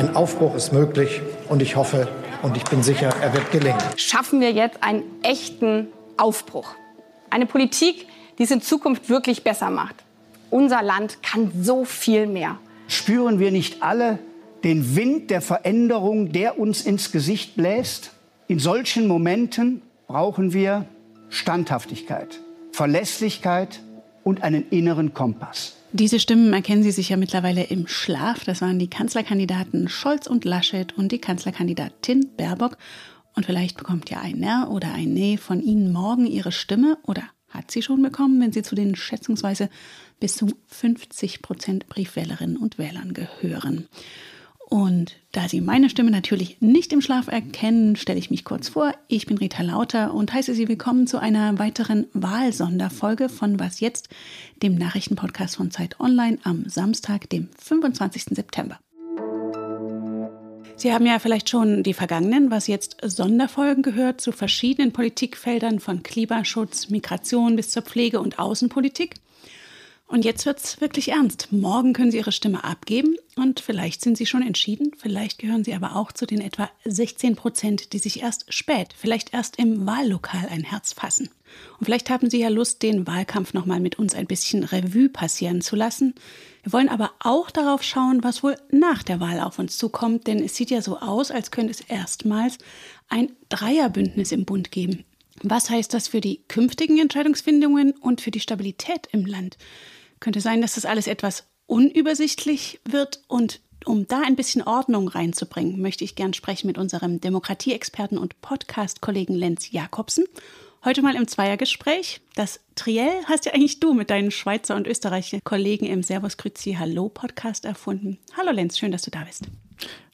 Ein Aufbruch ist möglich und ich hoffe und ich bin sicher, er wird gelingen. Schaffen wir jetzt einen echten Aufbruch. Eine Politik, die es in Zukunft wirklich besser macht. Unser Land kann so viel mehr. Spüren wir nicht alle den Wind der Veränderung, der uns ins Gesicht bläst? In solchen Momenten brauchen wir Standhaftigkeit, Verlässlichkeit und einen inneren Kompass. Diese Stimmen erkennen Sie sicher mittlerweile im Schlaf. Das waren die Kanzlerkandidaten Scholz und Laschet und die Kanzlerkandidatin Baerbock. Und vielleicht bekommt ja ein Ja oder ein Nee von Ihnen morgen Ihre Stimme oder hat sie schon bekommen, wenn Sie zu den schätzungsweise bis zu 50 Prozent Briefwählerinnen und Wählern gehören. Und da Sie meine Stimme natürlich nicht im Schlaf erkennen, stelle ich mich kurz vor. Ich bin Rita Lauter und heiße Sie willkommen zu einer weiteren Wahlsonderfolge von Was jetzt, dem Nachrichtenpodcast von Zeit Online am Samstag, dem 25. September. Sie haben ja vielleicht schon die vergangenen, was jetzt Sonderfolgen gehört, zu verschiedenen Politikfeldern von Klimaschutz, Migration bis zur Pflege und Außenpolitik. Und jetzt wird's wirklich ernst. Morgen können Sie Ihre Stimme abgeben und vielleicht sind Sie schon entschieden, vielleicht gehören Sie aber auch zu den etwa 16 Prozent, die sich erst spät, vielleicht erst im Wahllokal ein Herz fassen. Und vielleicht haben Sie ja Lust, den Wahlkampf nochmal mit uns ein bisschen Revue passieren zu lassen. Wir wollen aber auch darauf schauen, was wohl nach der Wahl auf uns zukommt, denn es sieht ja so aus, als könnte es erstmals ein Dreierbündnis im Bund geben. Was heißt das für die künftigen Entscheidungsfindungen und für die Stabilität im Land? Könnte sein, dass das alles etwas unübersichtlich wird und um da ein bisschen Ordnung reinzubringen, möchte ich gern sprechen mit unserem Demokratieexperten und Podcast-Kollegen Lenz Jakobsen. Heute mal im Zweiergespräch. Das Triell hast ja eigentlich du mit deinen Schweizer und Österreicher Kollegen im Servus Grüzi Hallo Podcast erfunden. Hallo Lenz, schön, dass du da bist.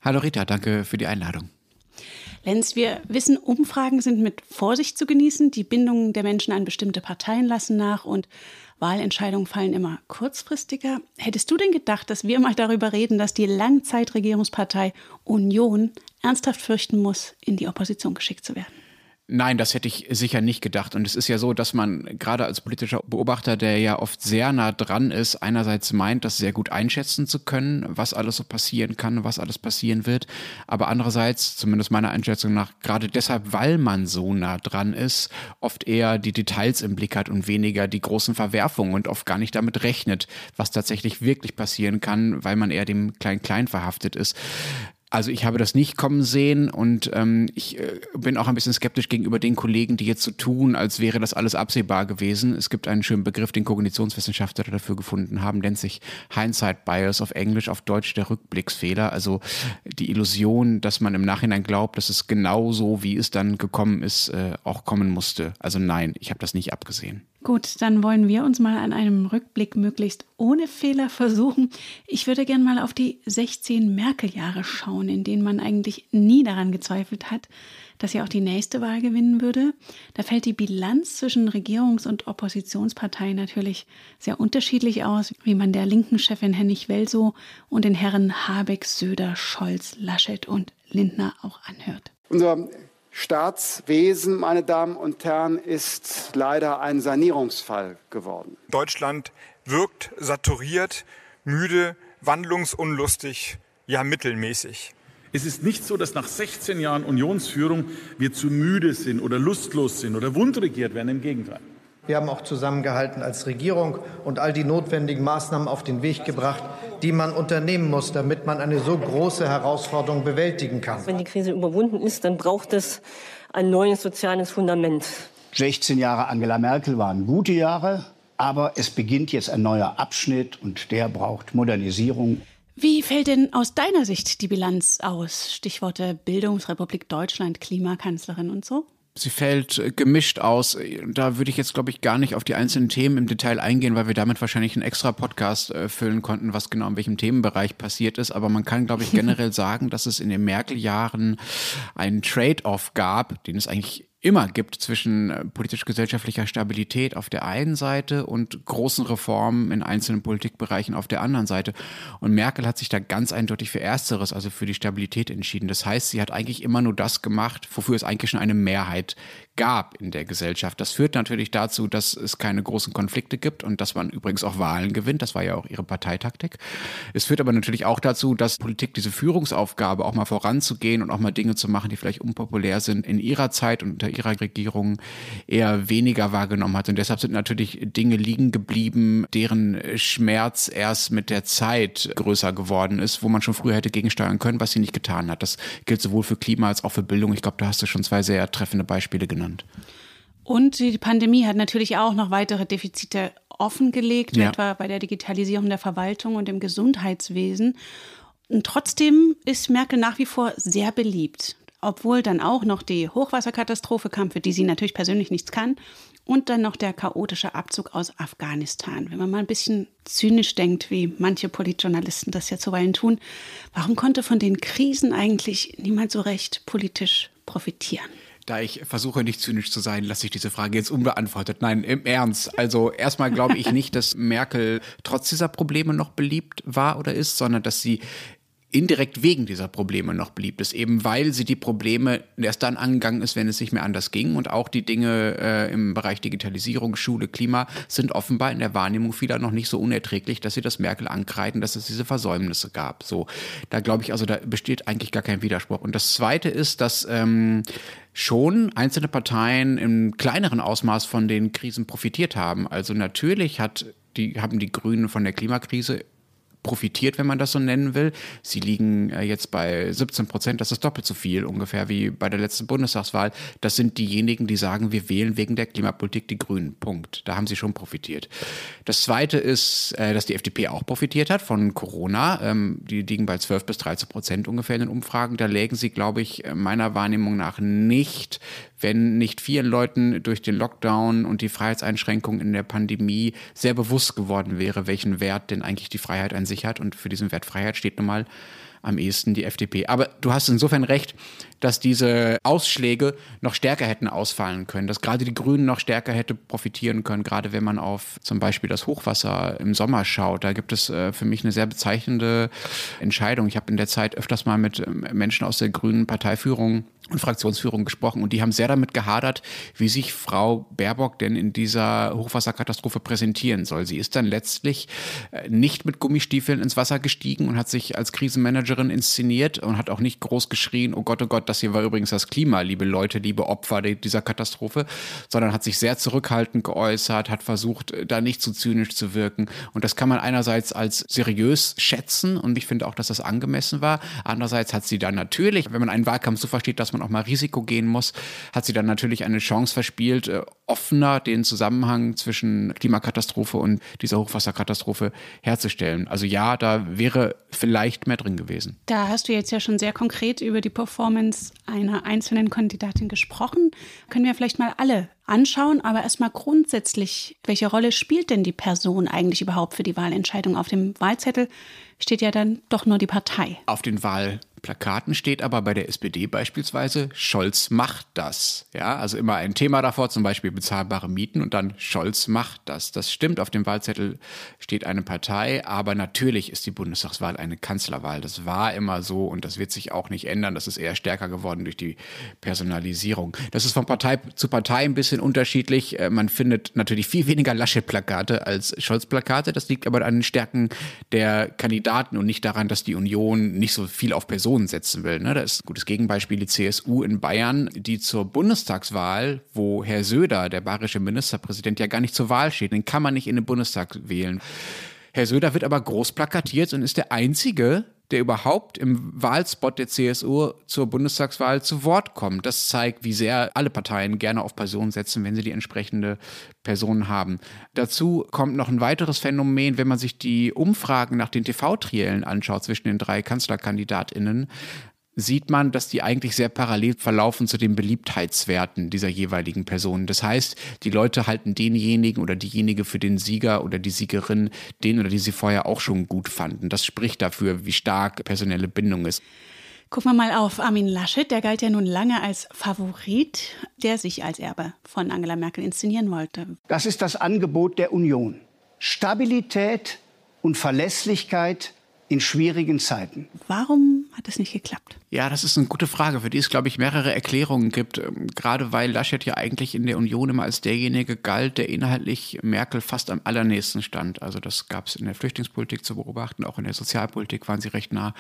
Hallo Rita, danke für die Einladung. Lenz, wir wissen, Umfragen sind mit Vorsicht zu genießen. Die Bindungen der Menschen an bestimmte Parteien lassen nach und Wahlentscheidungen fallen immer kurzfristiger. Hättest du denn gedacht, dass wir mal darüber reden, dass die Langzeitregierungspartei Union ernsthaft fürchten muss, in die Opposition geschickt zu werden? Nein, das hätte ich sicher nicht gedacht. Und es ist ja so, dass man gerade als politischer Beobachter, der ja oft sehr nah dran ist, einerseits meint, das sehr gut einschätzen zu können, was alles so passieren kann, was alles passieren wird. Aber andererseits, zumindest meiner Einschätzung nach, gerade deshalb, weil man so nah dran ist, oft eher die Details im Blick hat und weniger die großen Verwerfungen und oft gar nicht damit rechnet, was tatsächlich wirklich passieren kann, weil man eher dem Klein-Klein verhaftet ist. Also ich habe das nicht kommen sehen und ähm, ich äh, bin auch ein bisschen skeptisch gegenüber den Kollegen, die jetzt so tun, als wäre das alles absehbar gewesen. Es gibt einen schönen Begriff, den Kognitionswissenschaftler dafür gefunden haben, nennt sich Hindsight Bias auf Englisch, auf Deutsch der Rückblicksfehler. Also die Illusion, dass man im Nachhinein glaubt, dass es genau so, wie es dann gekommen ist, äh, auch kommen musste. Also nein, ich habe das nicht abgesehen. Gut, dann wollen wir uns mal an einem Rückblick möglichst ohne Fehler versuchen. Ich würde gern mal auf die 16 Merkel-Jahre schauen, in denen man eigentlich nie daran gezweifelt hat, dass sie auch die nächste Wahl gewinnen würde. Da fällt die Bilanz zwischen Regierungs- und Oppositionsparteien natürlich sehr unterschiedlich aus, wie man der linken Chefin Hennig Welsow und den Herren Habeck, Söder, Scholz, Laschet und Lindner auch anhört. Unser Staatswesen, meine Damen und Herren, ist leider ein Sanierungsfall geworden. Deutschland wirkt saturiert, müde, wandlungsunlustig, ja mittelmäßig. Es ist nicht so, dass nach 16 Jahren Unionsführung wir zu müde sind oder lustlos sind oder wundregiert werden. Im Gegenteil. Wir haben auch zusammengehalten als Regierung und all die notwendigen Maßnahmen auf den Weg gebracht, die man unternehmen muss, damit man eine so große Herausforderung bewältigen kann. Wenn die Krise überwunden ist, dann braucht es ein neues soziales Fundament. 16 Jahre Angela Merkel waren gute Jahre, aber es beginnt jetzt ein neuer Abschnitt und der braucht Modernisierung. Wie fällt denn aus deiner Sicht die Bilanz aus? Stichworte Bildungsrepublik Deutschland, Klimakanzlerin und so? Sie fällt äh, gemischt aus. Da würde ich jetzt, glaube ich, gar nicht auf die einzelnen Themen im Detail eingehen, weil wir damit wahrscheinlich einen extra Podcast äh, füllen konnten, was genau in welchem Themenbereich passiert ist. Aber man kann, glaube ich, generell sagen, dass es in den Merkel-Jahren einen Trade-off gab, den es eigentlich immer gibt zwischen äh, politisch-gesellschaftlicher Stabilität auf der einen Seite und großen Reformen in einzelnen Politikbereichen auf der anderen Seite. Und Merkel hat sich da ganz eindeutig für Ersteres, also für die Stabilität entschieden. Das heißt, sie hat eigentlich immer nur das gemacht, wofür es eigentlich schon eine Mehrheit gab in der Gesellschaft. Das führt natürlich dazu, dass es keine großen Konflikte gibt und dass man übrigens auch Wahlen gewinnt. Das war ja auch ihre Parteitaktik. Es führt aber natürlich auch dazu, dass Politik diese Führungsaufgabe auch mal voranzugehen und auch mal Dinge zu machen, die vielleicht unpopulär sind, in ihrer Zeit und unter ihrer Regierung eher weniger wahrgenommen hat. Und deshalb sind natürlich Dinge liegen geblieben, deren Schmerz erst mit der Zeit größer geworden ist, wo man schon früher hätte gegensteuern können, was sie nicht getan hat. Das gilt sowohl für Klima als auch für Bildung. Ich glaube, da hast du schon zwei sehr treffende Beispiele genannt. Und die Pandemie hat natürlich auch noch weitere Defizite offengelegt, ja. etwa bei der Digitalisierung der Verwaltung und im Gesundheitswesen. Und trotzdem ist Merkel nach wie vor sehr beliebt obwohl dann auch noch die Hochwasserkatastrophe kam, für die sie natürlich persönlich nichts kann, und dann noch der chaotische Abzug aus Afghanistan. Wenn man mal ein bisschen zynisch denkt, wie manche Politjournalisten das ja zuweilen tun, warum konnte von den Krisen eigentlich niemand so recht politisch profitieren? Da ich versuche nicht zynisch zu sein, lasse ich diese Frage jetzt unbeantwortet. Nein, im Ernst. Also erstmal glaube ich nicht, dass Merkel trotz dieser Probleme noch beliebt war oder ist, sondern dass sie indirekt wegen dieser Probleme noch blieb es, eben weil sie die Probleme erst dann angegangen ist, wenn es nicht mehr anders ging. Und auch die Dinge äh, im Bereich Digitalisierung, Schule, Klima sind offenbar in der Wahrnehmung vieler noch nicht so unerträglich, dass sie das Merkel ankreiden, dass es diese Versäumnisse gab. So, da glaube ich, also da besteht eigentlich gar kein Widerspruch. Und das Zweite ist, dass ähm, schon einzelne Parteien im kleineren Ausmaß von den Krisen profitiert haben. Also natürlich hat die, haben die Grünen von der Klimakrise profitiert, wenn man das so nennen will. Sie liegen äh, jetzt bei 17 Prozent, das ist doppelt so viel ungefähr wie bei der letzten Bundestagswahl. Das sind diejenigen, die sagen, wir wählen wegen der Klimapolitik die Grünen. Punkt. Da haben sie schon profitiert. Das Zweite ist, äh, dass die FDP auch profitiert hat von Corona. Ähm, die liegen bei 12 bis 13 Prozent ungefähr in den Umfragen. Da lägen sie, glaube ich, meiner Wahrnehmung nach nicht wenn nicht vielen Leuten durch den Lockdown und die Freiheitseinschränkungen in der Pandemie sehr bewusst geworden wäre, welchen Wert denn eigentlich die Freiheit an sich hat. Und für diesen Wert Freiheit steht nun mal am ehesten die FDP. Aber du hast insofern recht, dass diese Ausschläge noch stärker hätten ausfallen können, dass gerade die Grünen noch stärker hätte profitieren können, gerade wenn man auf zum Beispiel das Hochwasser im Sommer schaut. Da gibt es äh, für mich eine sehr bezeichnende Entscheidung. Ich habe in der Zeit öfters mal mit ähm, Menschen aus der grünen Parteiführung und Fraktionsführung gesprochen und die haben sehr damit gehadert, wie sich Frau Baerbock denn in dieser Hochwasserkatastrophe präsentieren soll. Sie ist dann letztlich äh, nicht mit Gummistiefeln ins Wasser gestiegen und hat sich als Krisenmanagerin inszeniert und hat auch nicht groß geschrien, oh Gott, oh Gott, das hier war übrigens das Klima, liebe Leute, liebe Opfer dieser Katastrophe, sondern hat sich sehr zurückhaltend geäußert, hat versucht, da nicht zu zynisch zu wirken. Und das kann man einerseits als seriös schätzen und ich finde auch, dass das angemessen war. Andererseits hat sie dann natürlich, wenn man einen Wahlkampf so versteht, dass man auch mal Risiko gehen muss, hat sie dann natürlich eine Chance verspielt, äh, offener den Zusammenhang zwischen Klimakatastrophe und dieser Hochwasserkatastrophe herzustellen. Also ja, da wäre vielleicht mehr drin gewesen. Da hast du jetzt ja schon sehr konkret über die Performance einer einzelnen Kandidatin gesprochen. Können wir vielleicht mal alle anschauen, aber erstmal grundsätzlich, welche Rolle spielt denn die Person eigentlich überhaupt für die Wahlentscheidung? Auf dem Wahlzettel steht ja dann doch nur die Partei. Auf den Wahl Plakaten steht aber bei der SPD beispielsweise, Scholz macht das. Ja, also immer ein Thema davor, zum Beispiel bezahlbare Mieten und dann Scholz macht das. Das stimmt, auf dem Wahlzettel steht eine Partei, aber natürlich ist die Bundestagswahl eine Kanzlerwahl. Das war immer so und das wird sich auch nicht ändern. Das ist eher stärker geworden durch die Personalisierung. Das ist von Partei zu Partei ein bisschen unterschiedlich. Äh, man findet natürlich viel weniger Laschet-Plakate als Scholz-Plakate. Das liegt aber an den Stärken der Kandidaten und nicht daran, dass die Union nicht so viel auf Personen Personen setzen will. Ne? Da ist ein gutes Gegenbeispiel die CSU in Bayern, die zur Bundestagswahl, wo Herr Söder, der bayerische Ministerpräsident, ja gar nicht zur Wahl steht, den kann man nicht in den Bundestag wählen. Herr Söder wird aber groß plakatiert und ist der einzige, der überhaupt im Wahlspot der CSU zur Bundestagswahl zu Wort kommt. Das zeigt, wie sehr alle Parteien gerne auf Personen setzen, wenn sie die entsprechende Person haben. Dazu kommt noch ein weiteres Phänomen, wenn man sich die Umfragen nach den TV-Triellen anschaut zwischen den drei Kanzlerkandidatinnen sieht man, dass die eigentlich sehr parallel verlaufen zu den Beliebtheitswerten dieser jeweiligen Personen. Das heißt, die Leute halten denjenigen oder diejenige für den Sieger oder die Siegerin, den oder die sie vorher auch schon gut fanden. Das spricht dafür, wie stark personelle Bindung ist. Gucken wir mal auf Armin Laschet. Der galt ja nun lange als Favorit, der sich als Erbe von Angela Merkel inszenieren wollte. Das ist das Angebot der Union. Stabilität und Verlässlichkeit in schwierigen Zeiten. Warum hat es nicht geklappt? Ja, das ist eine gute Frage, für die es, glaube ich, mehrere Erklärungen gibt. Ähm, gerade weil Laschet ja eigentlich in der Union immer als derjenige galt, der inhaltlich Merkel fast am allernächsten stand. Also das gab es in der Flüchtlingspolitik zu beobachten, auch in der Sozialpolitik waren sie recht nah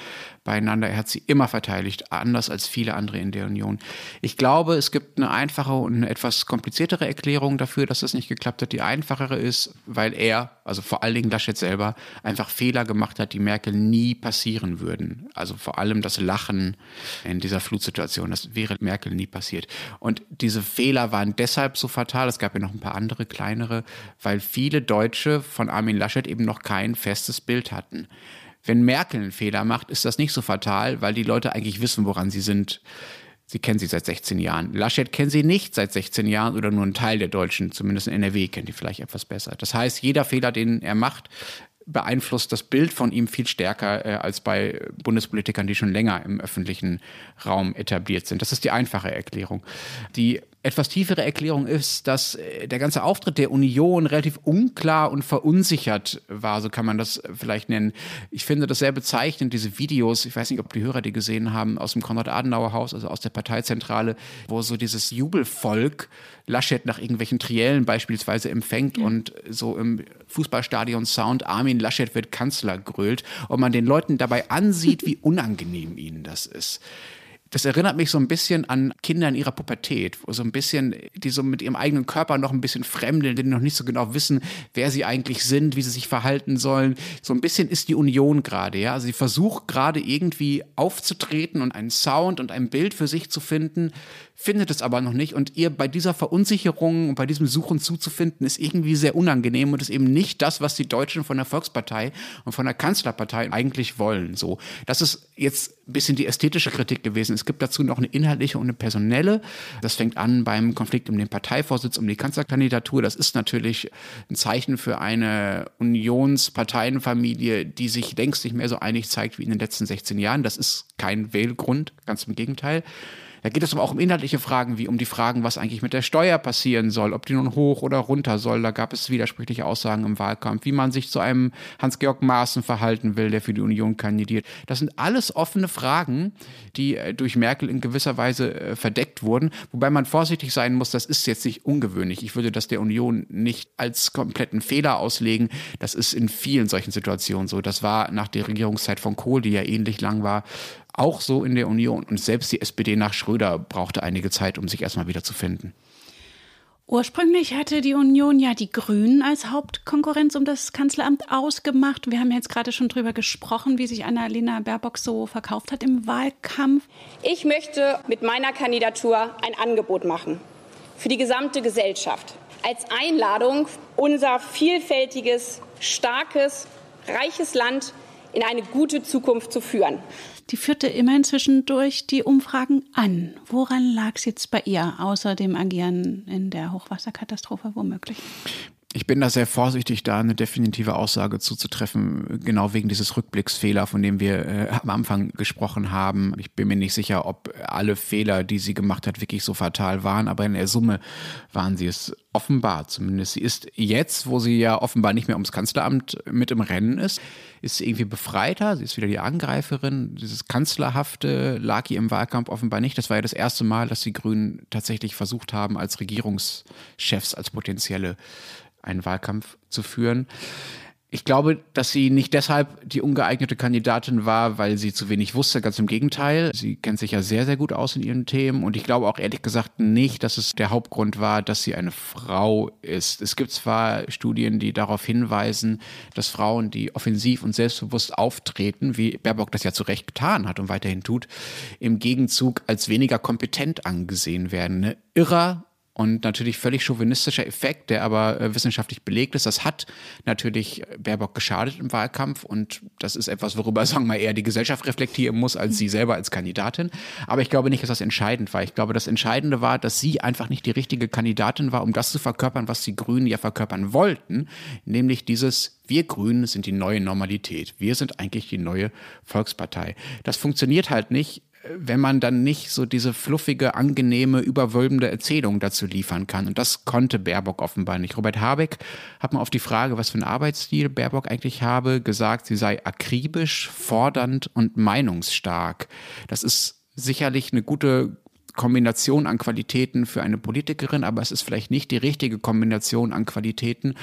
beieinander. Er hat sie immer verteidigt, anders als viele andere in der Union. Ich glaube, es gibt eine einfache und eine etwas kompliziertere Erklärung dafür, dass das nicht geklappt hat. Die einfachere ist, weil er, also vor allen Dingen Laschet selber, einfach Fehler gemacht hat, die Merkel nie passieren würden. Also vor allem das Lachen in dieser Flutsituation. Das wäre Merkel nie passiert. Und diese Fehler waren deshalb so fatal. Es gab ja noch ein paar andere kleinere, weil viele Deutsche von Armin Laschet eben noch kein festes Bild hatten. Wenn Merkel einen Fehler macht, ist das nicht so fatal, weil die Leute eigentlich wissen, woran sie sind. Sie kennen sie seit 16 Jahren. Laschet kennen sie nicht seit 16 Jahren oder nur ein Teil der Deutschen, zumindest in NRW kennt die vielleicht etwas besser. Das heißt, jeder Fehler, den er macht, beeinflusst das Bild von ihm viel stärker äh, als bei Bundespolitikern, die schon länger im öffentlichen Raum etabliert sind. Das ist die einfache Erklärung. Die etwas tiefere Erklärung ist, dass äh, der ganze Auftritt der Union relativ unklar und verunsichert war, so kann man das vielleicht nennen. Ich finde das sehr bezeichnend, diese Videos, ich weiß nicht, ob die Hörer die gesehen haben, aus dem Konrad-Adenauer-Haus, also aus der Parteizentrale, wo so dieses Jubelvolk Laschet nach irgendwelchen Triellen beispielsweise empfängt ja. und so im Fußballstadion Sound Armin Laschet wird Kanzler grölt und man den Leuten dabei ansieht, wie unangenehm ihnen das ist das erinnert mich so ein bisschen an Kinder in ihrer Pubertät, so ein bisschen, die so mit ihrem eigenen Körper noch ein bisschen fremdeln, die noch nicht so genau wissen, wer sie eigentlich sind, wie sie sich verhalten sollen. So ein bisschen ist die Union gerade, ja. Also sie versucht gerade irgendwie aufzutreten und einen Sound und ein Bild für sich zu finden, findet es aber noch nicht. Und ihr bei dieser Verunsicherung und bei diesem Suchen zuzufinden, ist irgendwie sehr unangenehm und ist eben nicht das, was die Deutschen von der Volkspartei und von der Kanzlerpartei eigentlich wollen. So, das ist jetzt ein bisschen die ästhetische Kritik gewesen. Es gibt dazu noch eine inhaltliche und eine personelle. Das fängt an beim Konflikt um den Parteivorsitz, um die Kanzlerkandidatur. Das ist natürlich ein Zeichen für eine Unionsparteienfamilie, die sich längst nicht mehr so einig zeigt wie in den letzten 16 Jahren. Das ist kein Wählgrund, ganz im Gegenteil. Da geht es aber auch um inhaltliche Fragen, wie um die Fragen, was eigentlich mit der Steuer passieren soll, ob die nun hoch oder runter soll. Da gab es widersprüchliche Aussagen im Wahlkampf, wie man sich zu einem Hans-Georg Maaßen verhalten will, der für die Union kandidiert. Das sind alles offene Fragen, die äh, durch Merkel in gewisser Weise äh, verdeckt wurden, wobei man vorsichtig sein muss, das ist jetzt nicht ungewöhnlich. Ich würde das der Union nicht als kompletten Fehler auslegen. Das ist in vielen solchen Situationen so. Das war nach der Regierungszeit von Kohl, die ja ähnlich lang war, auch so in der Union. Und selbst die SPD nach Schröder brauchte einige Zeit, um sich erstmal wieder zu finden. Ursprünglich hatte die Union ja die Grünen als Hauptkonkurrenz um das Kanzleramt ausgemacht. Wir haben jetzt gerade schon darüber gesprochen, wie sich Annalena Baerbock so verkauft hat im Wahlkampf. Ich möchte mit meiner Kandidatur ein Angebot machen für die gesamte Gesellschaft. Als Einladung, unser vielfältiges, starkes, reiches Land in eine gute Zukunft zu führen die führte immerhin zwischendurch die Umfragen an. Woran lag es jetzt bei ihr, außer dem Agieren in der Hochwasserkatastrophe womöglich? Ich bin da sehr vorsichtig, da eine definitive Aussage zuzutreffen, genau wegen dieses Rückblicksfehler, von dem wir äh, am Anfang gesprochen haben. Ich bin mir nicht sicher, ob alle Fehler, die sie gemacht hat, wirklich so fatal waren, aber in der Summe waren sie es offenbar zumindest. Sie ist jetzt, wo sie ja offenbar nicht mehr ums Kanzleramt mit im Rennen ist, ist sie irgendwie befreiter. Sie ist wieder die Angreiferin. Dieses Kanzlerhafte lag ihr im Wahlkampf offenbar nicht. Das war ja das erste Mal, dass die Grünen tatsächlich versucht haben, als Regierungschefs, als potenzielle einen Wahlkampf zu führen. Ich glaube, dass sie nicht deshalb die ungeeignete Kandidatin war, weil sie zu wenig wusste. Ganz im Gegenteil. Sie kennt sich ja sehr, sehr gut aus in ihren Themen. Und ich glaube auch ehrlich gesagt nicht, dass es der Hauptgrund war, dass sie eine Frau ist. Es gibt zwar Studien, die darauf hinweisen, dass Frauen, die offensiv und selbstbewusst auftreten, wie Baerbock das ja zu Recht getan hat und weiterhin tut, im Gegenzug als weniger kompetent angesehen werden. Eine irrer und natürlich völlig chauvinistischer Effekt, der aber äh, wissenschaftlich belegt ist. Das hat natürlich Baerbock geschadet im Wahlkampf und das ist etwas, worüber, sagen wir mal, eher die Gesellschaft reflektieren muss, als sie selber als Kandidatin. Aber ich glaube nicht, dass das entscheidend war. Ich glaube, das Entscheidende war, dass sie einfach nicht die richtige Kandidatin war, um das zu verkörpern, was die Grünen ja verkörpern wollten, nämlich dieses wir Grünen sind die neue Normalität. Wir sind eigentlich die neue Volkspartei. Das funktioniert halt nicht wenn man dann nicht so diese fluffige, angenehme, überwölbende Erzählung dazu liefern kann. Und das konnte Baerbock offenbar nicht. Robert Habeck hat mal auf die Frage, was für einen Arbeitsstil Baerbock eigentlich habe, gesagt, sie sei akribisch, fordernd und meinungsstark. Das ist sicherlich eine gute Kombination an Qualitäten für eine Politikerin, aber es ist vielleicht nicht die richtige Kombination an Qualitäten,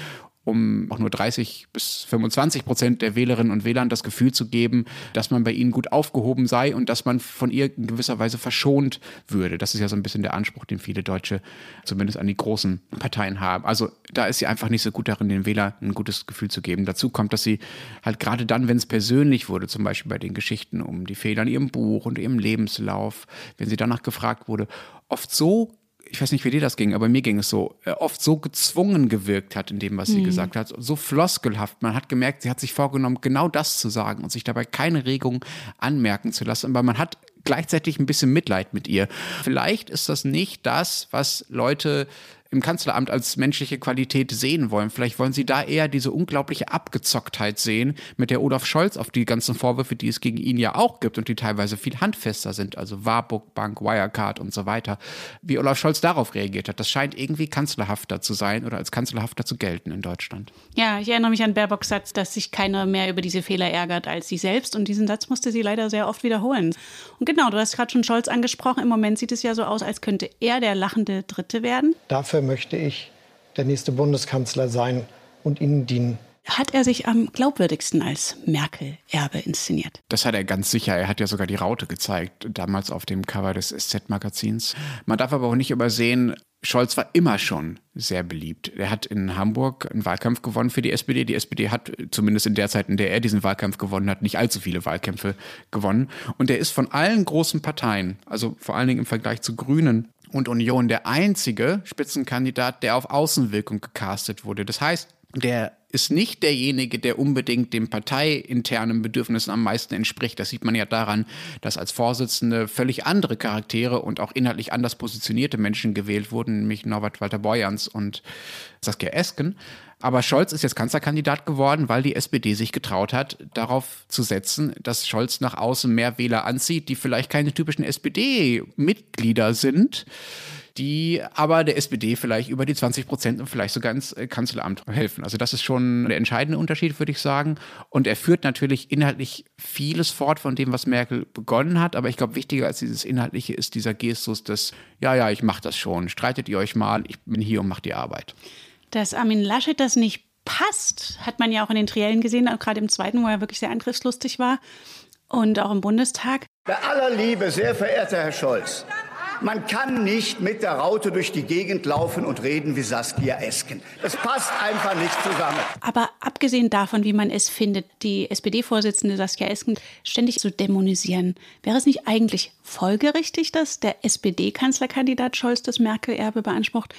um auch nur 30 bis 25 Prozent der Wählerinnen und Wählern das Gefühl zu geben, dass man bei ihnen gut aufgehoben sei und dass man von ihr in gewisser Weise verschont würde. Das ist ja so ein bisschen der Anspruch, den viele Deutsche zumindest an die großen Parteien haben. Also da ist sie einfach nicht so gut darin, den Wählern ein gutes Gefühl zu geben. Dazu kommt, dass sie halt gerade dann, wenn es persönlich wurde, zum Beispiel bei den Geschichten um die Fehler in ihrem Buch und ihrem Lebenslauf, wenn sie danach gefragt wurde, oft so ich weiß nicht, wie dir das ging, aber mir ging es so, äh, oft so gezwungen gewirkt hat in dem, was sie mhm. gesagt hat, so floskelhaft. Man hat gemerkt, sie hat sich vorgenommen, genau das zu sagen und sich dabei keine Regung anmerken zu lassen, aber man hat gleichzeitig ein bisschen Mitleid mit ihr. Vielleicht ist das nicht das, was Leute im Kanzleramt als menschliche Qualität sehen wollen. Vielleicht wollen sie da eher diese unglaubliche Abgezocktheit sehen, mit der Olaf Scholz auf die ganzen Vorwürfe, die es gegen ihn ja auch gibt und die teilweise viel handfester sind, also Warburg Bank, Wirecard und so weiter, wie Olaf Scholz darauf reagiert hat. Das scheint irgendwie kanzlerhafter zu sein oder als kanzlerhafter zu gelten in Deutschland. Ja, ich erinnere mich an Baerbocks Satz, dass sich keiner mehr über diese Fehler ärgert als sie selbst und diesen Satz musste sie leider sehr oft wiederholen. Und genau, du hast gerade schon Scholz angesprochen, im Moment sieht es ja so aus, als könnte er der lachende Dritte werden. Dafür möchte ich der nächste Bundeskanzler sein und Ihnen dienen. Hat er sich am glaubwürdigsten als Merkel-Erbe inszeniert? Das hat er ganz sicher. Er hat ja sogar die Raute gezeigt, damals auf dem Cover des SZ-Magazins. Man darf aber auch nicht übersehen, Scholz war immer schon sehr beliebt. Er hat in Hamburg einen Wahlkampf gewonnen für die SPD. Die SPD hat zumindest in der Zeit, in der er diesen Wahlkampf gewonnen hat, nicht allzu viele Wahlkämpfe gewonnen. Und er ist von allen großen Parteien, also vor allen Dingen im Vergleich zu Grünen, und Union der einzige Spitzenkandidat, der auf Außenwirkung gecastet wurde. Das heißt, der ist nicht derjenige, der unbedingt den parteiinternen Bedürfnissen am meisten entspricht. Das sieht man ja daran, dass als Vorsitzende völlig andere Charaktere und auch inhaltlich anders positionierte Menschen gewählt wurden, nämlich Norbert Walter Borjans und Saskia Esken. Aber Scholz ist jetzt Kanzlerkandidat geworden, weil die SPD sich getraut hat, darauf zu setzen, dass Scholz nach außen mehr Wähler anzieht, die vielleicht keine typischen SPD-Mitglieder sind die aber der SPD vielleicht über die 20 Prozent und vielleicht sogar ins äh, Kanzleramt helfen. Also das ist schon der entscheidende Unterschied, würde ich sagen. Und er führt natürlich inhaltlich vieles fort von dem, was Merkel begonnen hat. Aber ich glaube, wichtiger als dieses Inhaltliche ist dieser Gestus des, ja, ja, ich mache das schon. Streitet ihr euch mal, ich bin hier und mache die Arbeit. Dass Armin Laschet das nicht passt, hat man ja auch in den Triellen gesehen, gerade im zweiten, wo er wirklich sehr angriffslustig war und auch im Bundestag. Bei aller Liebe, sehr verehrter Herr Scholz, man kann nicht mit der Raute durch die Gegend laufen und reden wie Saskia Esken. Das passt einfach nicht zusammen. Aber abgesehen davon, wie man es findet, die SPD-Vorsitzende Saskia Esken ständig zu dämonisieren, wäre es nicht eigentlich folgerichtig, dass der SPD-Kanzlerkandidat Scholz das Merkel-Erbe beansprucht?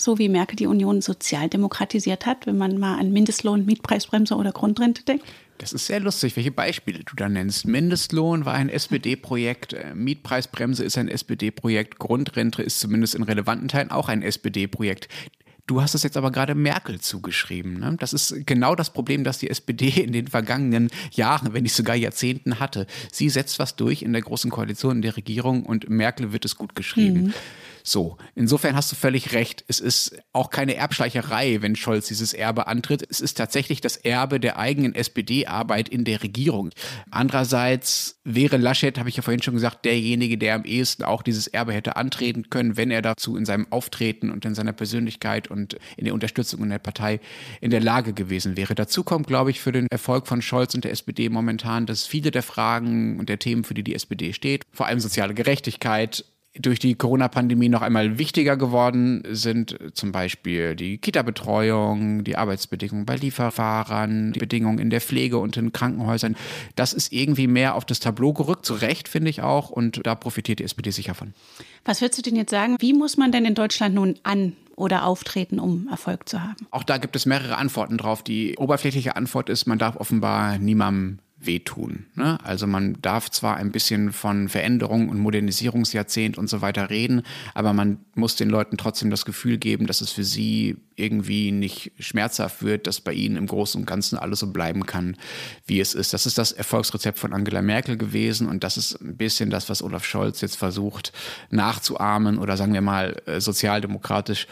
so wie Merkel die Union sozialdemokratisiert hat, wenn man mal an Mindestlohn, Mietpreisbremse oder Grundrente denkt? Das ist sehr lustig, welche Beispiele du da nennst. Mindestlohn war ein SPD-Projekt, äh, Mietpreisbremse ist ein SPD-Projekt, Grundrente ist zumindest in relevanten Teilen auch ein SPD-Projekt. Du hast es jetzt aber gerade Merkel zugeschrieben. Ne? Das ist genau das Problem, das die SPD in den vergangenen Jahren, wenn nicht sogar Jahrzehnten hatte. Sie setzt was durch in der Großen Koalition, in der Regierung und Merkel wird es gut geschrieben. Mhm. So, insofern hast du völlig recht. Es ist auch keine Erbschleicherei, wenn Scholz dieses Erbe antritt. Es ist tatsächlich das Erbe der eigenen SPD-Arbeit in der Regierung. Andererseits wäre Laschet, habe ich ja vorhin schon gesagt, derjenige, der am ehesten auch dieses Erbe hätte antreten können, wenn er dazu in seinem Auftreten und in seiner Persönlichkeit und in der Unterstützung in der Partei in der Lage gewesen wäre. Dazu kommt, glaube ich, für den Erfolg von Scholz und der SPD momentan, dass viele der Fragen und der Themen, für die die SPD steht, vor allem soziale Gerechtigkeit, durch die Corona-Pandemie noch einmal wichtiger geworden sind, zum Beispiel die Kita-Betreuung, die Arbeitsbedingungen bei Lieferfahrern, die Bedingungen in der Pflege und in Krankenhäusern. Das ist irgendwie mehr auf das Tableau gerückt, zu Recht finde ich auch, und da profitiert die SPD sicher von. Was würdest du denn jetzt sagen? Wie muss man denn in Deutschland nun an oder auftreten, um Erfolg zu haben? Auch da gibt es mehrere Antworten drauf. Die oberflächliche Antwort ist, man darf offenbar niemandem wehtun. Ne? Also man darf zwar ein bisschen von Veränderung und Modernisierungsjahrzehnt und so weiter reden, aber man muss den Leuten trotzdem das Gefühl geben, dass es für sie irgendwie nicht schmerzhaft wird, dass bei ihnen im Großen und Ganzen alles so bleiben kann, wie es ist. Das ist das Erfolgsrezept von Angela Merkel gewesen und das ist ein bisschen das, was Olaf Scholz jetzt versucht nachzuahmen oder sagen wir mal äh, sozialdemokratisch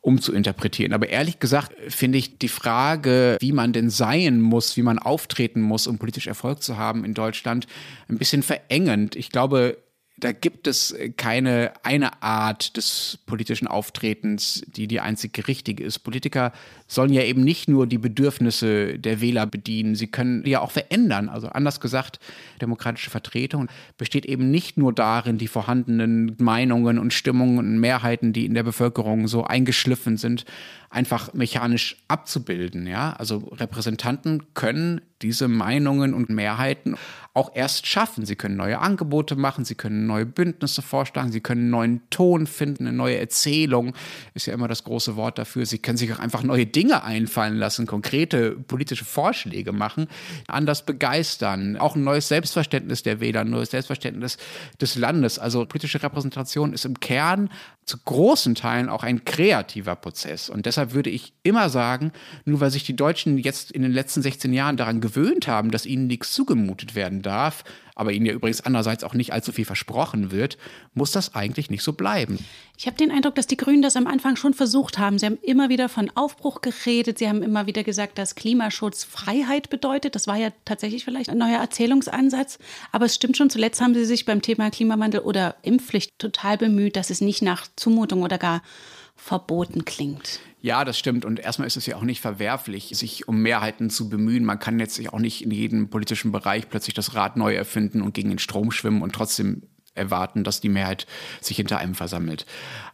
umzuinterpretieren. Aber ehrlich gesagt finde ich die Frage, wie man denn sein muss, wie man auftreten muss, um politisch Erfolg zu haben in Deutschland, ein bisschen verengend. Ich glaube, da gibt es keine eine Art des politischen Auftretens, die die einzige richtige ist. Politiker sollen ja eben nicht nur die Bedürfnisse der Wähler bedienen, sie können die ja auch verändern. Also anders gesagt, demokratische Vertretung besteht eben nicht nur darin, die vorhandenen Meinungen und Stimmungen und Mehrheiten, die in der Bevölkerung so eingeschliffen sind, einfach mechanisch abzubilden. Ja? Also Repräsentanten können diese Meinungen und Mehrheiten auch erst schaffen. Sie können neue Angebote machen, sie können neue Bündnisse vorschlagen, sie können einen neuen Ton finden, eine neue Erzählung, ist ja immer das große Wort dafür. Sie können sich auch einfach neue Dinge einfallen lassen, konkrete politische Vorschläge machen, anders begeistern, auch ein neues Selbstverständnis der Wähler, ein neues Selbstverständnis des Landes. Also politische Repräsentation ist im Kern zu großen Teilen auch ein kreativer Prozess. Und deshalb würde ich immer sagen, nur weil sich die Deutschen jetzt in den letzten 16 Jahren daran gewöhnt haben, dass ihnen nichts zugemutet werden darf, aber ihnen ja übrigens andererseits auch nicht allzu viel versprochen wird, muss das eigentlich nicht so bleiben. Ich habe den Eindruck, dass die Grünen das am Anfang schon versucht haben. Sie haben immer wieder von Aufbruch geredet. Sie haben immer wieder gesagt, dass Klimaschutz Freiheit bedeutet. Das war ja tatsächlich vielleicht ein neuer Erzählungsansatz. Aber es stimmt schon, zuletzt haben sie sich beim Thema Klimawandel oder Impfpflicht total bemüht, dass es nicht nach Zumutung oder gar verboten klingt. Ja, das stimmt. Und erstmal ist es ja auch nicht verwerflich, sich um Mehrheiten zu bemühen. Man kann jetzt auch nicht in jedem politischen Bereich plötzlich das Rad neu erfinden und gegen den Strom schwimmen und trotzdem erwarten, dass die Mehrheit sich hinter einem versammelt.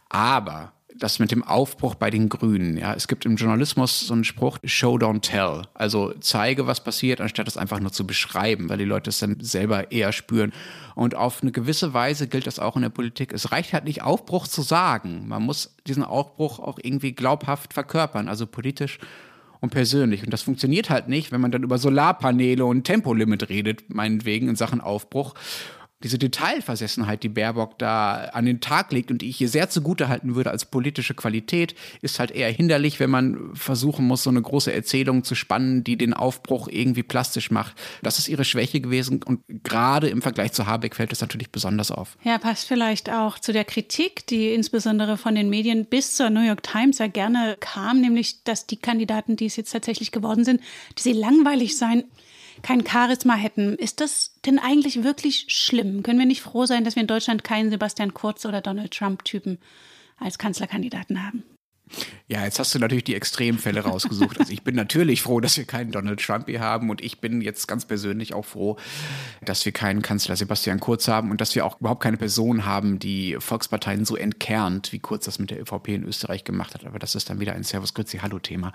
Aber das mit dem Aufbruch bei den Grünen. Ja, es gibt im Journalismus so einen Spruch, Show don't tell. Also zeige, was passiert, anstatt es einfach nur zu beschreiben, weil die Leute es dann selber eher spüren. Und auf eine gewisse Weise gilt das auch in der Politik. Es reicht halt nicht, Aufbruch zu sagen. Man muss diesen Aufbruch auch irgendwie glaubhaft verkörpern, also politisch und persönlich. Und das funktioniert halt nicht, wenn man dann über Solarpaneele und Tempolimit redet, meinetwegen in Sachen Aufbruch diese Detailversessenheit, die Baerbock da an den Tag legt und die ich hier sehr zugute halten würde als politische Qualität, ist halt eher hinderlich, wenn man versuchen muss, so eine große Erzählung zu spannen, die den Aufbruch irgendwie plastisch macht. Das ist ihre Schwäche gewesen und gerade im Vergleich zu Habeck fällt es natürlich besonders auf. Ja, passt vielleicht auch zu der Kritik, die insbesondere von den Medien bis zur New York Times ja gerne kam, nämlich, dass die Kandidaten, die es jetzt tatsächlich geworden sind, die sie langweilig seien kein Charisma hätten. Ist das denn eigentlich wirklich schlimm? Können wir nicht froh sein, dass wir in Deutschland keinen Sebastian Kurz oder Donald Trump-Typen als Kanzlerkandidaten haben? Ja, jetzt hast du natürlich die Extremfälle rausgesucht. Also ich bin natürlich froh, dass wir keinen Donald Trump hier haben und ich bin jetzt ganz persönlich auch froh, dass wir keinen Kanzler Sebastian Kurz haben und dass wir auch überhaupt keine Person haben, die Volksparteien so entkernt, wie Kurz das mit der ÖVP in Österreich gemacht hat. Aber das ist dann wieder ein Servus Grüezi Hallo Thema.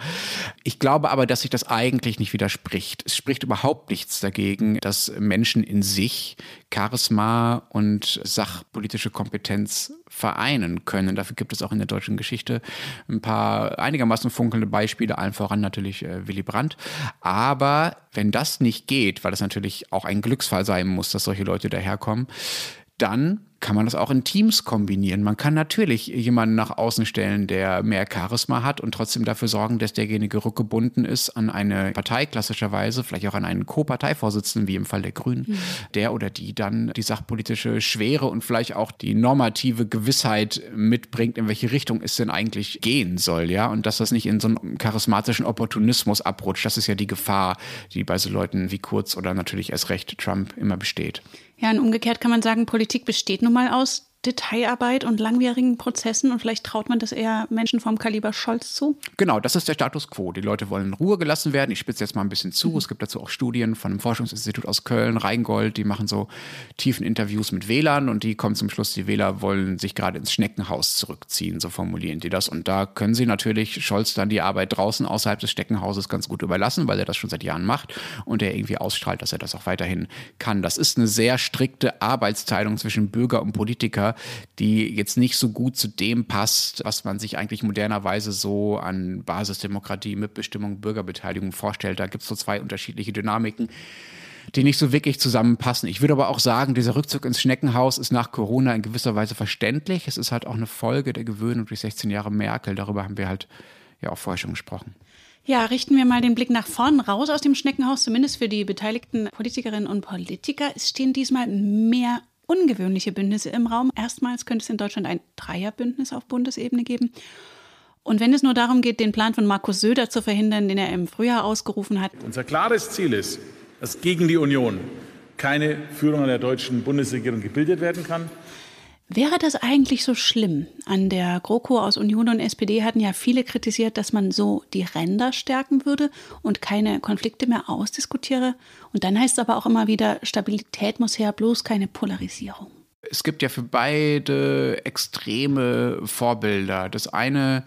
Ich glaube aber, dass sich das eigentlich nicht widerspricht. Es spricht überhaupt nichts dagegen, dass Menschen in sich Charisma und sachpolitische Kompetenz vereinen können. Dafür gibt es auch in der deutschen Geschichte ein paar einigermaßen funkelnde Beispiele, allen voran natürlich äh, Willy Brandt. Aber wenn das nicht geht, weil es natürlich auch ein Glücksfall sein muss, dass solche Leute daherkommen, dann kann man das auch in Teams kombinieren. Man kann natürlich jemanden nach außen stellen, der mehr Charisma hat und trotzdem dafür sorgen, dass derjenige rückgebunden ist an eine Partei, klassischerweise, vielleicht auch an einen Co-Parteivorsitzenden, wie im Fall der Grünen, mhm. der oder die dann die sachpolitische Schwere und vielleicht auch die normative Gewissheit mitbringt, in welche Richtung es denn eigentlich gehen soll, ja, und dass das nicht in so einen charismatischen Opportunismus abrutscht. Das ist ja die Gefahr, die bei so Leuten wie Kurz oder natürlich erst recht Trump immer besteht. Ja, und umgekehrt kann man sagen, Politik besteht nun mal aus Detailarbeit und langwierigen Prozessen und vielleicht traut man das eher Menschen vom Kaliber Scholz zu? Genau, das ist der Status quo. Die Leute wollen in Ruhe gelassen werden. Ich spitze jetzt mal ein bisschen zu. Mhm. Es gibt dazu auch Studien von einem Forschungsinstitut aus Köln, Rheingold, die machen so tiefen Interviews mit Wählern und die kommen zum Schluss, die Wähler wollen sich gerade ins Schneckenhaus zurückziehen, so formulieren die das. Und da können sie natürlich Scholz dann die Arbeit draußen außerhalb des Schneckenhauses ganz gut überlassen, weil er das schon seit Jahren macht und er irgendwie ausstrahlt, dass er das auch weiterhin kann. Das ist eine sehr strikte Arbeitsteilung zwischen Bürger und Politiker, die jetzt nicht so gut zu dem passt, was man sich eigentlich modernerweise so an Basisdemokratie, Mitbestimmung, Bürgerbeteiligung vorstellt. Da gibt es so zwei unterschiedliche Dynamiken die nicht so wirklich zusammenpassen. Ich würde aber auch sagen, dieser Rückzug ins Schneckenhaus ist nach Corona in gewisser Weise verständlich. Es ist halt auch eine Folge der Gewöhnung durch 16 Jahre Merkel. Darüber haben wir halt ja auch vorher schon gesprochen. Ja, richten wir mal den Blick nach vorn, raus aus dem Schneckenhaus, zumindest für die beteiligten Politikerinnen und Politiker. Es stehen diesmal mehr ungewöhnliche Bündnisse im Raum. Erstmals könnte es in Deutschland ein Dreierbündnis auf Bundesebene geben. Und wenn es nur darum geht, den Plan von Markus Söder zu verhindern, den er im Frühjahr ausgerufen hat. Unser klares Ziel ist, dass gegen die Union keine Führung einer deutschen Bundesregierung gebildet werden kann. Wäre das eigentlich so schlimm? An der GroKo aus Union und SPD hatten ja viele kritisiert, dass man so die Ränder stärken würde und keine Konflikte mehr ausdiskutiere. Und dann heißt es aber auch immer wieder, Stabilität muss her, bloß keine Polarisierung. Es gibt ja für beide extreme Vorbilder. Das eine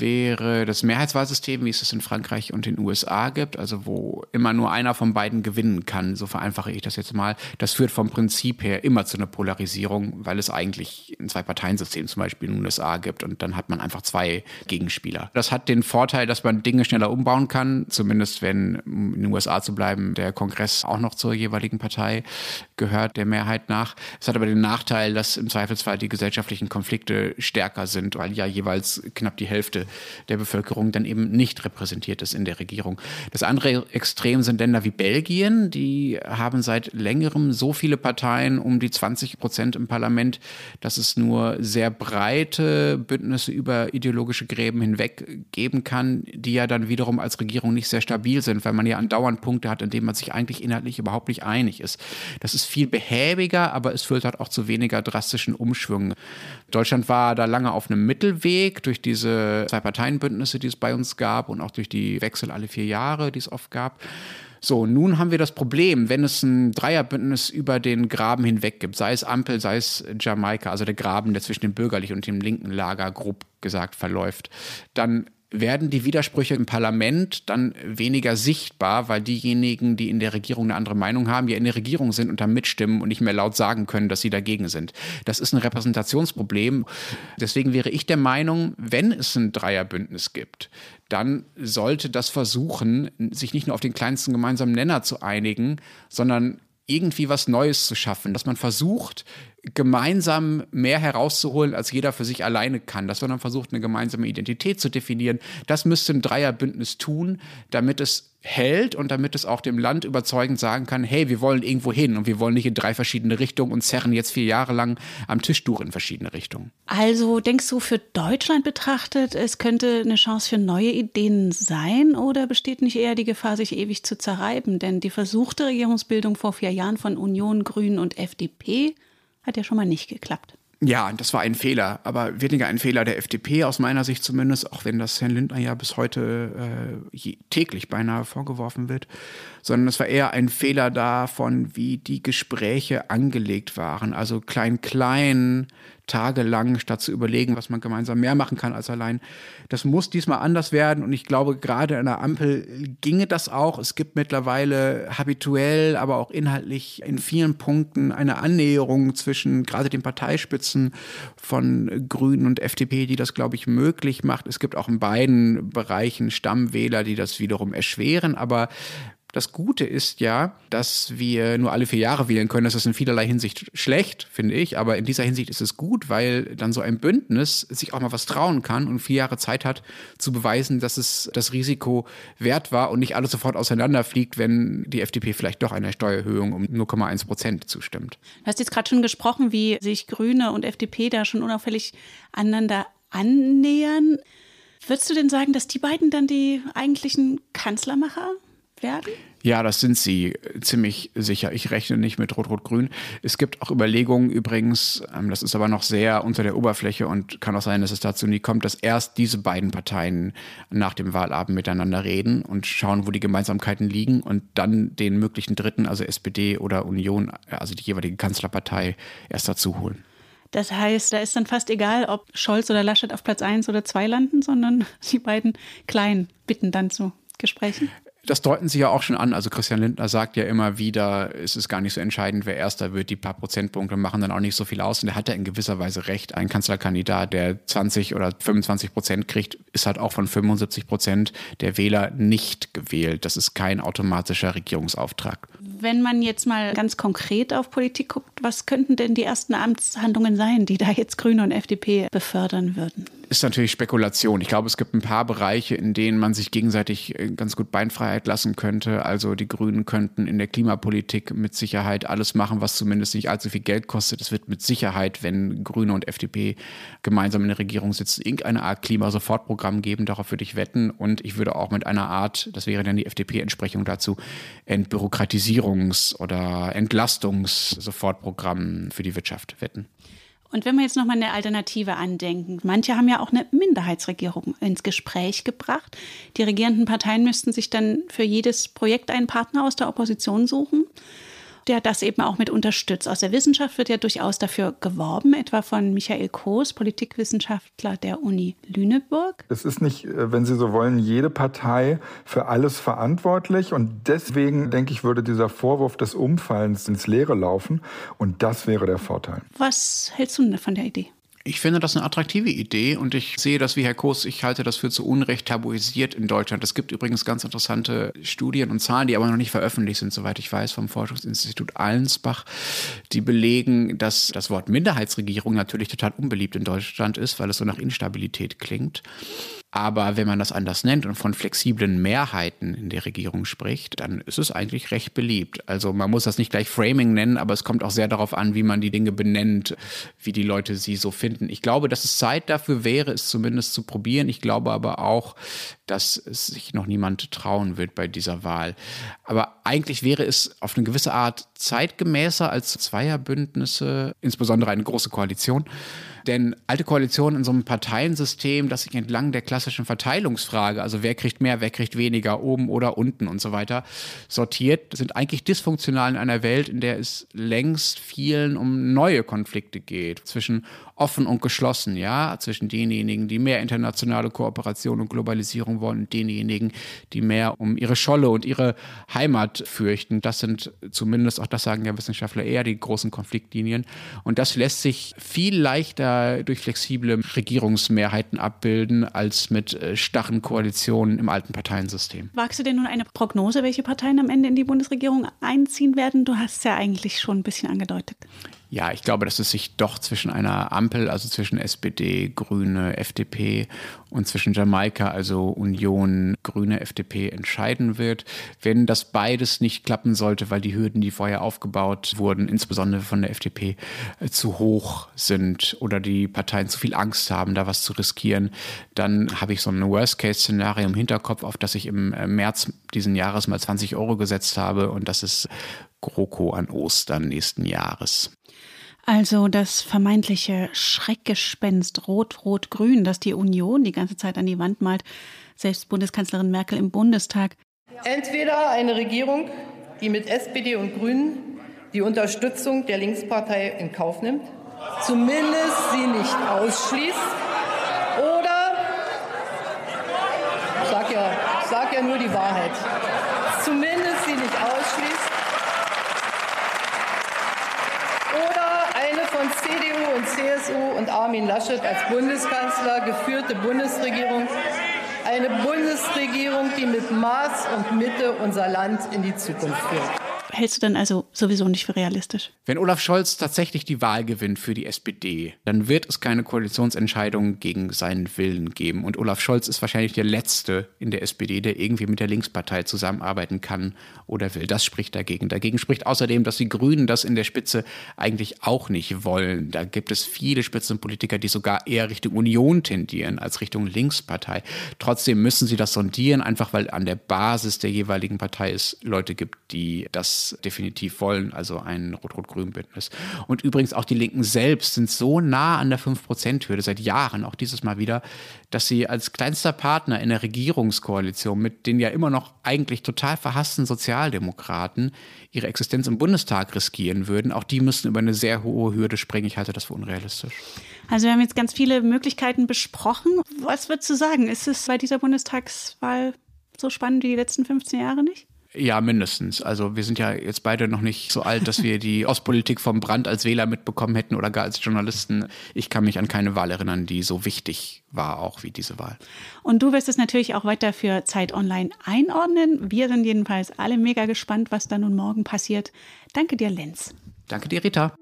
wäre das Mehrheitswahlsystem, wie es es in Frankreich und den USA gibt, also wo immer nur einer von beiden gewinnen kann. So vereinfache ich das jetzt mal. Das führt vom Prinzip her immer zu einer Polarisierung, weil es eigentlich ein Zwei-Parteien-System zum Beispiel in den USA gibt und dann hat man einfach zwei Gegenspieler. Das hat den Vorteil, dass man Dinge schneller umbauen kann, zumindest wenn, um in den USA zu bleiben, der Kongress auch noch zur jeweiligen Partei gehört, der Mehrheit nach. Es hat aber den Nachteil, dass im Zweifelsfall die gesellschaftlichen Konflikte stärker sind, weil ja jeweils knapp die Hälfte der Bevölkerung dann eben nicht repräsentiert ist in der Regierung. Das andere Extrem sind Länder wie Belgien, die haben seit längerem so viele Parteien, um die 20 Prozent im Parlament, dass es nur sehr breite Bündnisse über ideologische Gräben hinweg geben kann, die ja dann wiederum als Regierung nicht sehr stabil sind, weil man ja andauernd Punkte hat, in denen man sich eigentlich inhaltlich überhaupt nicht einig ist. Das ist viel behäbiger, aber es führt halt auch zu weniger drastischen Umschwüngen. Deutschland war da lange auf einem Mittelweg durch diese Parteienbündnisse, die es bei uns gab und auch durch die Wechsel alle vier Jahre, die es oft gab. So, nun haben wir das Problem, wenn es ein Dreierbündnis über den Graben hinweg gibt, sei es Ampel, sei es Jamaika, also der Graben, der zwischen dem bürgerlichen und dem linken Lager grob gesagt verläuft, dann werden die Widersprüche im Parlament dann weniger sichtbar, weil diejenigen, die in der Regierung eine andere Meinung haben, ja in der Regierung sind und dann mitstimmen und nicht mehr laut sagen können, dass sie dagegen sind. Das ist ein Repräsentationsproblem. Deswegen wäre ich der Meinung, wenn es ein Dreierbündnis gibt, dann sollte das versuchen, sich nicht nur auf den kleinsten gemeinsamen Nenner zu einigen, sondern irgendwie was Neues zu schaffen, dass man versucht, gemeinsam mehr herauszuholen, als jeder für sich alleine kann, dass man dann versucht, eine gemeinsame Identität zu definieren. Das müsste ein Dreierbündnis tun, damit es hält und damit es auch dem Land überzeugend sagen kann, hey, wir wollen irgendwo hin und wir wollen nicht in drei verschiedene Richtungen und zerren jetzt vier Jahre lang am Tisch durch in verschiedene Richtungen. Also denkst du für Deutschland betrachtet, es könnte eine Chance für neue Ideen sein oder besteht nicht eher die Gefahr, sich ewig zu zerreiben? Denn die versuchte Regierungsbildung vor vier Jahren von Union, Grünen und FDP hat ja schon mal nicht geklappt. Ja, das war ein Fehler, aber weniger ein Fehler der FDP aus meiner Sicht zumindest, auch wenn das Herrn Lindner ja bis heute äh, täglich beinahe vorgeworfen wird, sondern es war eher ein Fehler davon, wie die Gespräche angelegt waren. Also klein-klein, tagelang, statt zu überlegen, was man gemeinsam mehr machen kann als allein. Das muss diesmal anders werden und ich glaube, gerade an der Ampel ginge das auch. Es gibt mittlerweile habituell, aber auch inhaltlich in vielen Punkten eine Annäherung zwischen gerade den Parteispitzen von Grünen und FDP, die das, glaube ich, möglich macht. Es gibt auch in beiden Bereichen Stammwähler, die das wiederum erschweren, aber das Gute ist ja, dass wir nur alle vier Jahre wählen können. Das ist in vielerlei Hinsicht schlecht, finde ich. Aber in dieser Hinsicht ist es gut, weil dann so ein Bündnis sich auch mal was trauen kann und vier Jahre Zeit hat, zu beweisen, dass es das Risiko wert war und nicht alles sofort auseinanderfliegt, wenn die FDP vielleicht doch einer Steuererhöhung um 0,1 Prozent zustimmt. Du hast jetzt gerade schon gesprochen, wie sich Grüne und FDP da schon unauffällig aneinander annähern. Würdest du denn sagen, dass die beiden dann die eigentlichen Kanzlermacher werden? Ja, das sind sie ziemlich sicher. Ich rechne nicht mit Rot-Rot-Grün. Es gibt auch Überlegungen übrigens, ähm, das ist aber noch sehr unter der Oberfläche und kann auch sein, dass es dazu nie kommt, dass erst diese beiden Parteien nach dem Wahlabend miteinander reden und schauen, wo die Gemeinsamkeiten liegen und dann den möglichen Dritten, also SPD oder Union, also die jeweilige Kanzlerpartei, erst dazu holen. Das heißt, da ist dann fast egal, ob Scholz oder Laschet auf Platz 1 oder 2 landen, sondern die beiden Kleinen bitten dann zu Gesprächen? Das deuten sie ja auch schon an. Also Christian Lindner sagt ja immer wieder, es ist gar nicht so entscheidend, wer Erster wird. Die paar Prozentpunkte machen dann auch nicht so viel aus. Und er hat ja in gewisser Weise recht. Ein Kanzlerkandidat, der 20 oder 25 Prozent kriegt, ist halt auch von 75 Prozent der Wähler nicht gewählt. Das ist kein automatischer Regierungsauftrag. Wenn man jetzt mal ganz konkret auf Politik guckt, was könnten denn die ersten Amtshandlungen sein, die da jetzt Grüne und FDP befördern würden? Ist natürlich Spekulation. Ich glaube, es gibt ein paar Bereiche, in denen man sich gegenseitig äh, ganz gut Beinfreiheit lassen könnte. Also die Grünen könnten in der Klimapolitik mit Sicherheit alles machen, was zumindest nicht allzu viel Geld kostet. Es wird mit Sicherheit, wenn Grüne und FDP gemeinsam in der Regierung sitzen, irgendeine Art Klimasofortprogramm geben. Darauf würde ich wetten. Und ich würde auch mit einer Art, das wäre dann die FDP-Entsprechung dazu, Entbürokratisierungs- oder Entlastungssofortprogramm für die Wirtschaft wetten. Und wenn wir jetzt nochmal eine Alternative andenken, manche haben ja auch eine Minderheitsregierung ins Gespräch gebracht. Die regierenden Parteien müssten sich dann für jedes Projekt einen Partner aus der Opposition suchen der das eben auch mit unterstützt. Aus der Wissenschaft wird ja durchaus dafür geworben, etwa von Michael Koos, Politikwissenschaftler der Uni Lüneburg. Es ist nicht, äh, wenn Sie so wollen, jede Partei für alles verantwortlich. Und deswegen, denke ich, würde dieser Vorwurf des Umfallens ins Leere laufen. Und das wäre der Vorteil. Was hältst du denn von der Idee? Ich finde das eine attraktive Idee und ich sehe das wie Herr Koos, ich halte das für zu Unrecht tabuisiert in Deutschland. Es gibt übrigens ganz interessante Studien und Zahlen, die aber noch nicht veröffentlicht sind, soweit ich weiß, vom Forschungsinstitut Allensbach, die belegen, dass das Wort Minderheitsregierung natürlich total unbeliebt in Deutschland ist, weil es so nach Instabilität klingt. Aber wenn man das anders nennt und von flexiblen Mehrheiten in der Regierung spricht, dann ist es eigentlich recht beliebt. Also man muss das nicht gleich Framing nennen, aber es kommt auch sehr darauf an, wie man die Dinge benennt, wie die Leute sie so finden. Ich glaube, dass es Zeit dafür wäre, es zumindest zu probieren. Ich glaube aber auch, dass sich noch niemand trauen wird bei dieser Wahl. Aber eigentlich wäre es auf eine gewisse Art zeitgemäßer als Zweierbündnisse, insbesondere eine große Koalition. Denn alte Koalitionen in so einem Parteiensystem, das sich entlang der klassischen Verteilungsfrage, also wer kriegt mehr, wer kriegt weniger, oben oder unten und so weiter, sortiert, sind eigentlich dysfunktional in einer Welt, in der es längst vielen um neue Konflikte geht. Zwischen offen und geschlossen, ja, zwischen denjenigen, die mehr internationale Kooperation und Globalisierung wollen und denjenigen, die mehr um ihre Scholle und ihre Heimat fürchten. Das sind zumindest, auch das sagen ja Wissenschaftler, eher die großen Konfliktlinien. Und das lässt sich viel leichter durch flexible Regierungsmehrheiten abbilden, als mit äh, starren Koalitionen im alten Parteiensystem. Wagst du denn nun eine Prognose, welche Parteien am Ende in die Bundesregierung einziehen werden? Du hast es ja eigentlich schon ein bisschen angedeutet. Ja, ich glaube, dass es sich doch zwischen einer Ampel, also zwischen SPD, Grüne, FDP und zwischen Jamaika, also Union, Grüne, FDP entscheiden wird. Wenn das beides nicht klappen sollte, weil die Hürden, die vorher aufgebaut wurden, insbesondere von der FDP, äh, zu hoch sind oder die Parteien zu viel Angst haben, da was zu riskieren, dann habe ich so ein Worst-Case-Szenario im Hinterkopf, auf das ich im äh, März diesen Jahres mal 20 Euro gesetzt habe und das ist GroKo an Ostern nächsten Jahres. Also das vermeintliche Schreckgespenst Rot-Rot-Grün, das die Union die ganze Zeit an die Wand malt, selbst Bundeskanzlerin Merkel im Bundestag. Entweder eine Regierung, die mit SPD und Grünen die Unterstützung der Linkspartei in Kauf nimmt, zumindest sie nicht ausschließt, oder, ich sage ja, sag ja nur die Wahrheit, zumindest sie nicht ausschließt, von CDU und CSU und Armin Laschet als Bundeskanzler geführte Bundesregierung. Eine Bundesregierung, die mit Maß und Mitte unser Land in die Zukunft führt hältst du dann also sowieso nicht für realistisch? Wenn Olaf Scholz tatsächlich die Wahl gewinnt für die SPD, dann wird es keine Koalitionsentscheidung gegen seinen Willen geben. Und Olaf Scholz ist wahrscheinlich der Letzte in der SPD, der irgendwie mit der Linkspartei zusammenarbeiten kann oder will. Das spricht dagegen. Dagegen spricht außerdem, dass die Grünen das in der Spitze eigentlich auch nicht wollen. Da gibt es viele Spitzenpolitiker, die sogar eher Richtung Union tendieren als Richtung Linkspartei. Trotzdem müssen sie das sondieren, einfach weil an der Basis der jeweiligen Partei es Leute gibt, die das definitiv wollen, also ein Rot-Rot-Grün-Bündnis. Und übrigens auch die Linken selbst sind so nah an der 5-Prozent-Hürde seit Jahren, auch dieses Mal wieder, dass sie als kleinster Partner in der Regierungskoalition mit den ja immer noch eigentlich total verhassten Sozialdemokraten ihre Existenz im Bundestag riskieren würden. Auch die müssten über eine sehr hohe Hürde springen. Ich halte das für unrealistisch. Also wir haben jetzt ganz viele Möglichkeiten besprochen. Was würdest du sagen? Ist es bei dieser Bundestagswahl so spannend wie die letzten 15 Jahre nicht? Ja, mindestens. Also wir sind ja jetzt beide noch nicht so alt, dass wir die Ostpolitik vom Brand als Wähler mitbekommen hätten oder gar als Journalisten. Ich kann mich an keine Wahl erinnern, die so wichtig war, auch wie diese Wahl. Und du wirst es natürlich auch weiter für Zeit Online einordnen. Wir sind jedenfalls alle mega gespannt, was da nun morgen passiert. Danke dir, Lenz. Danke dir, Rita.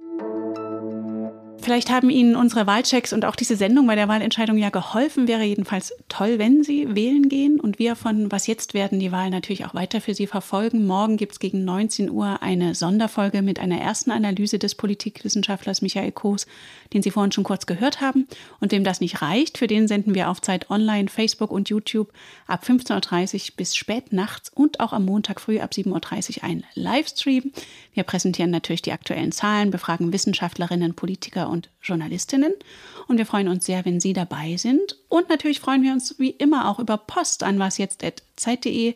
Vielleicht haben Ihnen unsere Wahlchecks und auch diese Sendung bei der Wahlentscheidung ja geholfen. Wäre jedenfalls toll, wenn Sie wählen gehen und wir von Was jetzt werden die Wahl natürlich auch weiter für Sie verfolgen. Morgen gibt es gegen 19 Uhr eine Sonderfolge mit einer ersten Analyse des Politikwissenschaftlers Michael Koos, den Sie vorhin schon kurz gehört haben. Und wem das nicht reicht, für den senden wir auf Zeit online, Facebook und YouTube ab 15.30 Uhr bis spät nachts und auch am Montag früh ab 7.30 Uhr ein Livestream. Wir präsentieren natürlich die aktuellen Zahlen, befragen Wissenschaftlerinnen, Politiker und Journalistinnen. Und wir freuen uns sehr, wenn Sie dabei sind. Und natürlich freuen wir uns wie immer auch über Post an wasjetzt.zeit.de.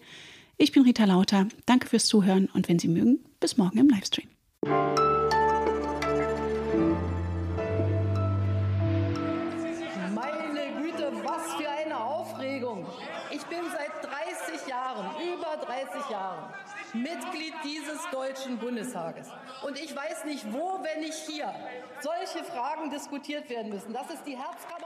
Ich bin Rita Lauter. Danke fürs Zuhören und wenn Sie mögen, bis morgen im Livestream. Mitglied dieses Deutschen Bundestages. Und ich weiß nicht, wo, wenn nicht hier, solche Fragen diskutiert werden müssen. Das ist die Herzkammer.